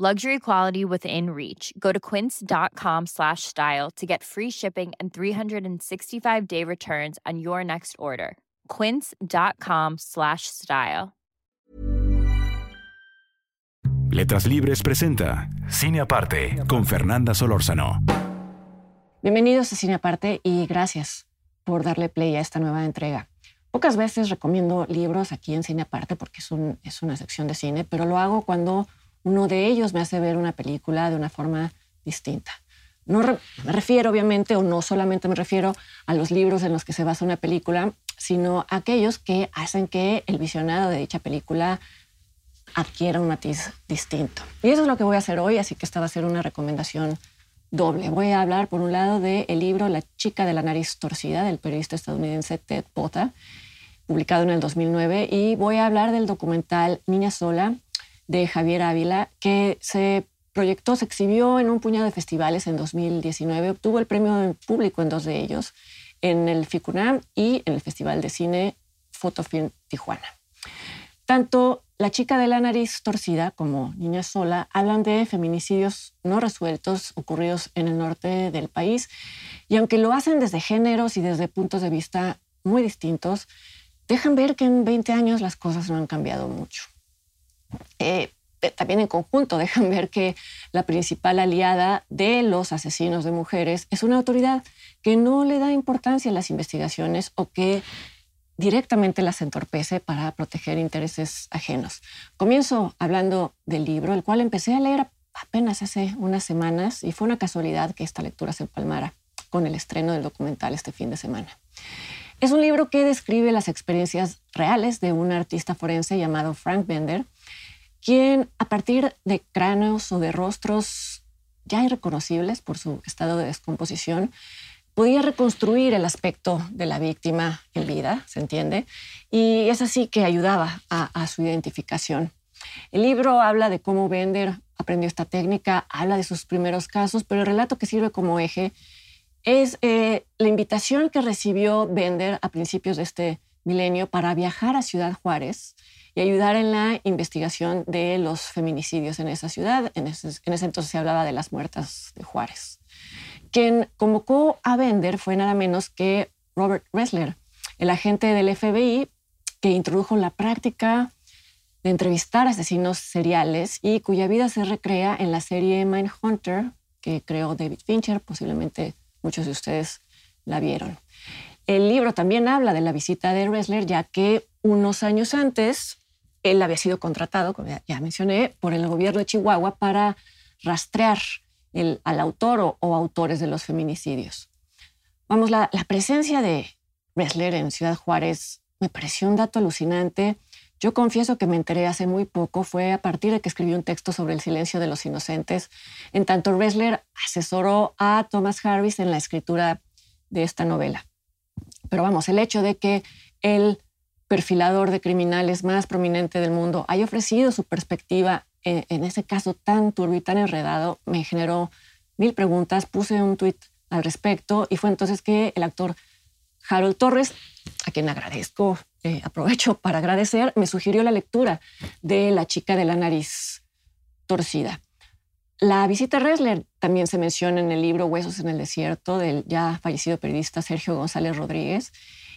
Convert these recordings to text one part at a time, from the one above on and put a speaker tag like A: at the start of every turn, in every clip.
A: Luxury quality within reach. Go to quince.com slash style to get free shipping and 365 day returns on your next order. Quince.com slash style.
B: Letras Libres presenta Cine Aparte con Fernanda Solórzano.
C: Bienvenidos a Cine Aparte y gracias por darle play a esta nueva entrega. Pocas veces recomiendo libros aquí en Cine Aparte porque es, un, es una sección de cine, pero lo hago cuando uno de ellos me hace ver una película de una forma distinta. No me refiero, obviamente, o no solamente me refiero a los libros en los que se basa una película, sino a aquellos que hacen que el visionado de dicha película adquiera un matiz distinto. Y eso es lo que voy a hacer hoy, así que esta va a ser una recomendación doble. Voy a hablar, por un lado, del libro La chica de la nariz torcida, del periodista estadounidense Ted Pota, publicado en el 2009, y voy a hablar del documental Niña Sola, de Javier Ávila, que se proyectó, se exhibió en un puñado de festivales en 2019, obtuvo el premio público en dos de ellos, en el FICUNAM y en el Festival de Cine Fotofilm Tijuana. Tanto La chica de la nariz torcida como Niña sola hablan de feminicidios no resueltos ocurridos en el norte del país y aunque lo hacen desde géneros y desde puntos de vista muy distintos, dejan ver que en 20 años las cosas no han cambiado mucho. Eh, eh, también en conjunto dejan ver que la principal aliada de los asesinos de mujeres es una autoridad que no le da importancia a las investigaciones o que directamente las entorpece para proteger intereses ajenos. Comienzo hablando del libro, el cual empecé a leer apenas hace unas semanas y fue una casualidad que esta lectura se empalmara con el estreno del documental este fin de semana. Es un libro que describe las experiencias reales de un artista forense llamado Frank Bender, quien a partir de cráneos o de rostros ya irreconocibles por su estado de descomposición, podía reconstruir el aspecto de la víctima en vida, ¿se entiende? Y es así que ayudaba a, su identificación. El libro habla de cómo Bender aprendió esta técnica, habla de sus primeros casos, pero el relato que sirve como eje es eh, la invitación que recibió Bender a principios de este milenio para viajar a Ciudad Juárez y ayudar en la investigación de los feminicidios en esa ciudad. En ese, entonces se hablaba de las muertas de Juárez. Quien convocó a Bender fue nada menos que Robert Ressler, el agente del FBI que introdujo la práctica de entrevistar asesinos seriales y cuya vida se recrea en la serie Mindhunter que creó David Fincher, posiblemente muchos de ustedes la vieron. El libro también habla de la visita de Ressler, ya que unos años antes él había sido contratado, como ya, mencioné, por el gobierno de Chihuahua para rastrear al autor o, autores de los feminicidios. Vamos, la, presencia de Ressler en Ciudad Juárez me pareció un dato alucinante. Yo confieso que me enteré hace muy poco, fue a partir de que escribí un texto sobre el silencio de los inocentes. En tanto, Ressler asesoró a Thomas Harris en la escritura de esta novela. Pero vamos, el hecho de que él perfilador de criminales más prominente del mundo haya ofrecido su perspectiva en, ese caso tan turbio y tan enredado, me generó mil preguntas. Puse un tuit al respecto y fue entonces que el actor Harold Torres, a quien agradezco, eh, aprovecho para agradecer, me sugirió la lectura de La chica de la nariz torcida. La visita a Ressler también se menciona en el libro Huesos en el desierto del ya fallecido periodista Sergio González Rodríguez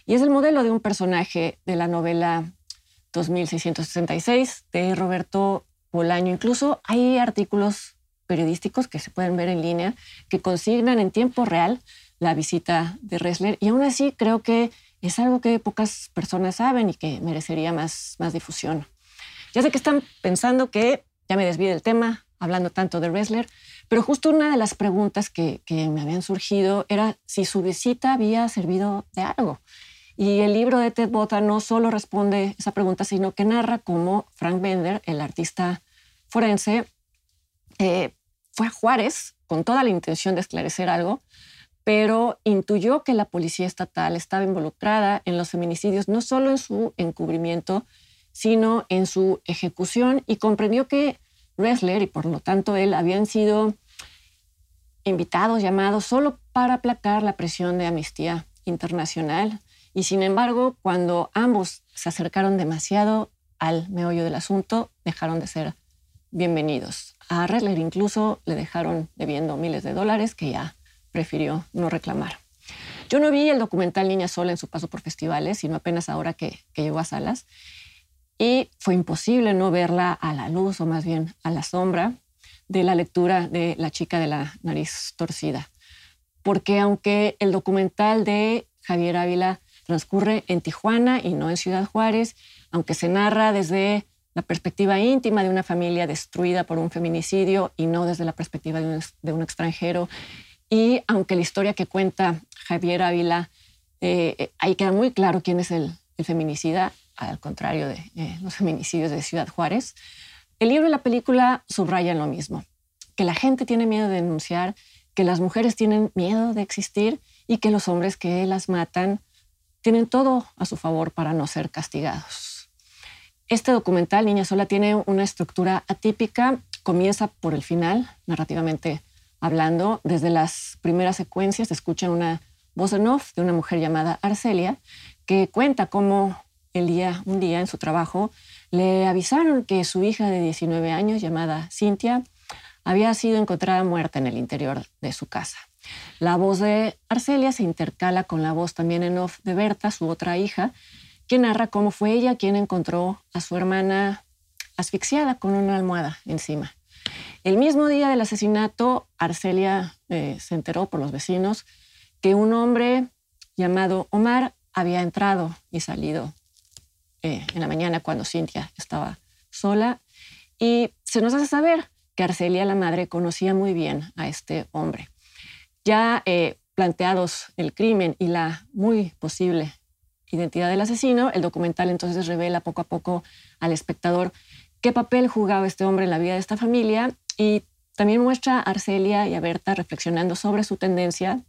C: y es el modelo de un personaje de la novela 2666 de Roberto Bolaño. Incluso hay artículos periodísticos que se pueden ver en línea que consignan en tiempo real la visita de Ressler y aún así creo que es algo que pocas personas saben y que merecería más, más difusión. Ya sé que están pensando que ya me desvío del tema hablando tanto de Ressler, pero justo una de las preguntas que, que me habían surgido era si su visita había servido de algo. Y el libro de Ted Bota no solo responde esa pregunta, sino que narra cómo Frank Bender, el artista forense, eh, fue a Juárez con toda la intención de esclarecer algo, pero intuyó que la policía estatal estaba involucrada en los feminicidios, no solo en su encubrimiento, sino en su ejecución, y comprendió que Ressler y por lo tanto él habían sido invitados, llamados, solo para aplacar la presión de Amnistía Internacional. Y sin embargo, cuando ambos se acercaron demasiado al meollo del asunto, dejaron de ser bienvenidos. A Ressler incluso le dejaron debiendo miles de dólares que ya prefirió no reclamar. Yo no vi el documental Niña Sola en su paso por festivales, sino apenas ahora que, que llegó a salas. Y fue imposible no verla a la luz, o más bien a la sombra, de la lectura de La chica de la nariz torcida. Porque aunque el documental de Javier Ávila transcurre en Tijuana y no en Ciudad Juárez, aunque se narra desde la perspectiva íntima de una familia destruida por un feminicidio y no desde la perspectiva de un, extranjero, y aunque la historia que cuenta Javier Ávila, eh, ahí queda muy claro quién es el, feminicida, al contrario de eh, los feminicidios de Ciudad Juárez, el libro y la película subrayan lo mismo, que la gente tiene miedo de denunciar, que las mujeres tienen miedo de existir y que los hombres que las matan tienen todo a su favor para no ser castigados. Este documental, Niña Sola, tiene una estructura atípica, comienza por el final, narrativamente hablando. Desde las primeras secuencias se escucha una voz en off de una mujer llamada Arcelia, que cuenta cómo el día, un día en su trabajo le avisaron que su hija de 19 años, llamada Cintia, había sido encontrada muerta en el interior de su casa. La voz de Arcelia se intercala con la voz también en off de Berta, su otra hija, quien narra cómo fue ella quien encontró a su hermana asfixiada con una almohada encima. El mismo día del asesinato, Arcelia eh, se enteró por los vecinos que un hombre llamado Omar había entrado y salido eh, en la mañana cuando Cintia estaba sola. Y se nos hace saber que Arcelia, la madre, conocía muy bien a este hombre. Ya eh, planteados el crimen y la muy posible identidad del asesino, el documental entonces revela poco a poco al espectador qué papel jugaba este hombre en la vida de esta familia y también muestra a Arcelia y a Berta reflexionando sobre su tendencia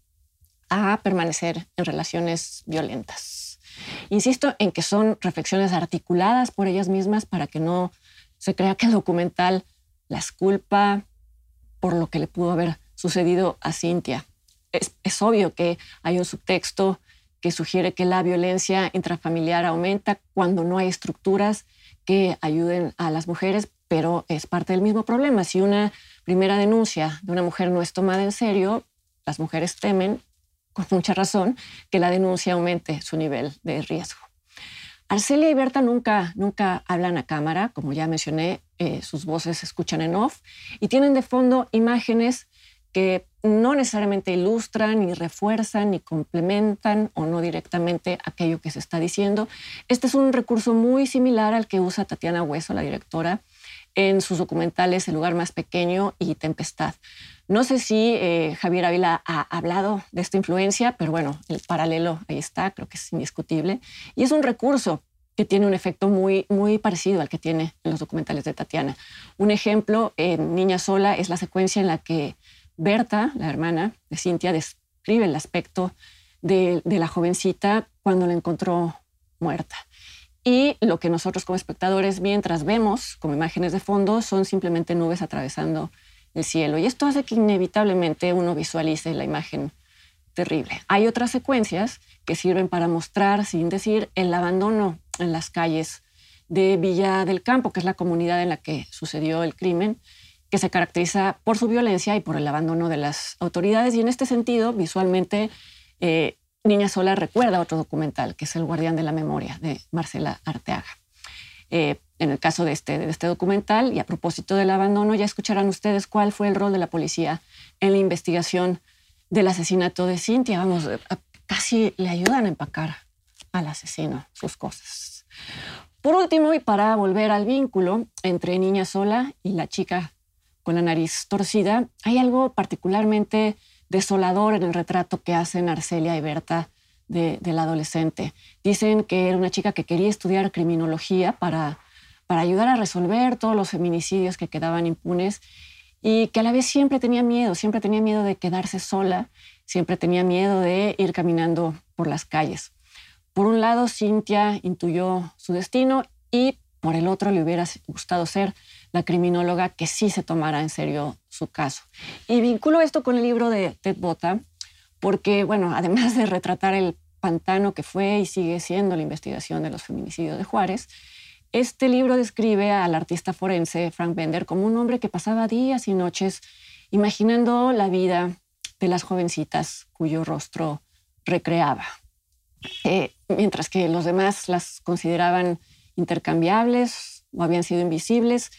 C: a permanecer en relaciones violentas. Insisto en que son reflexiones articuladas por ellas mismas para que no se crea que el documental las culpa por lo que le pudo haber sucedido a Cintia. Es, obvio que hay un subtexto que sugiere que la violencia intrafamiliar aumenta cuando no hay estructuras que ayuden a las mujeres, pero es parte del mismo problema. Si una primera denuncia de una mujer no es tomada en serio, las mujeres temen con mucha razón, que la denuncia aumente su nivel de riesgo. Arcelia y Berta nunca, nunca hablan a cámara, como ya mencioné, eh, sus voces se escuchan en off y tienen de fondo imágenes que no necesariamente ilustran, ni refuerzan, ni complementan o no directamente aquello que se está diciendo. Este es un recurso muy similar al que usa Tatiana Hueso, la directora, en sus documentales El lugar más pequeño y Tempestad. No sé si eh, Javier Ávila ha hablado de esta influencia, pero bueno, el paralelo ahí está, creo que es indiscutible. Y es un recurso que tiene un efecto muy, muy parecido al que tiene en los documentales de Tatiana. Un ejemplo en Niña Sola es la secuencia en la que Berta, la hermana de Cintia, describe el aspecto de, la jovencita cuando la encontró muerta. Y lo que nosotros como espectadores, mientras vemos como imágenes de fondo, son simplemente nubes atravesando el cielo. Y esto hace que inevitablemente uno visualice la imagen terrible. Hay otras secuencias que sirven para mostrar, sin decir, el abandono en las calles de Villa del Campo, que es la comunidad en la que sucedió el crimen, que se caracteriza por su violencia y por el abandono de las autoridades. Y en este sentido, visualmente, eh, Niña Sola recuerda otro documental, que es El Guardián de la Memoria, de Marcela Arteaga. Eh, en el caso de este, de este documental. Y a propósito del abandono, ya escucharán ustedes cuál fue el rol de la policía en la investigación del asesinato de Cintia. Vamos, casi le ayudan a empacar al asesino sus cosas. Por último, y para volver al vínculo entre Niña Sola y la chica con la nariz torcida, hay algo particularmente desolador en el retrato que hacen Arcelia y Berta de, del adolescente. Dicen que era una chica que quería estudiar criminología para para ayudar a resolver todos los feminicidios que quedaban impunes y que a la vez siempre tenía miedo, siempre tenía miedo de quedarse sola siempre tenía miedo de ir caminando por las calles. Por un lado, Cynthia intuyó su destino y por el otro le hubiera gustado ser la criminóloga que sí se tomara en serio su caso. Y vinculo esto con el libro de Ted Bota, porque, bueno, además de retratar el pantano que fue y sigue siendo la investigación de los feminicidios de Juárez, este libro describe al artista forense Frank Bender como un hombre que pasaba días y noches imaginando la vida de las jovencitas cuyo rostro recreaba, eh, mientras que los demás las consideraban intercambiables o habían sido invisibles.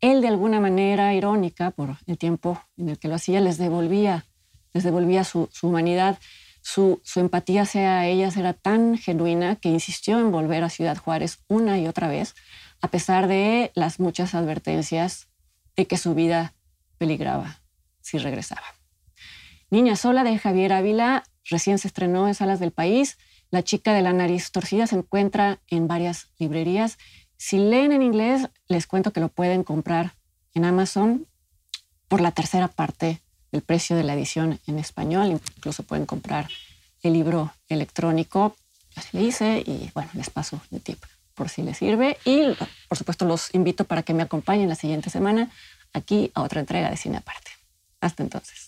C: Él de alguna manera irónica, por el tiempo en el que lo hacía, les devolvía, les devolvía su humanidad su, empatía hacia ellas era tan genuina que insistió en volver a Ciudad Juárez una y otra vez, a pesar de las muchas advertencias de que su vida peligraba si regresaba. Niña sola de Javier Ávila recién se estrenó en salas del país. La chica de la nariz torcida se encuentra en varias librerías. Si leen en inglés, les cuento que lo pueden comprar en Amazon por la tercera parte el precio de la edición en español. Incluso pueden comprar el libro electrónico. Así le hice y bueno, les paso el tip por si les sirve. Y por supuesto los invito para que me acompañen la siguiente semana aquí a otra entrega de Cine Aparte. Hasta entonces.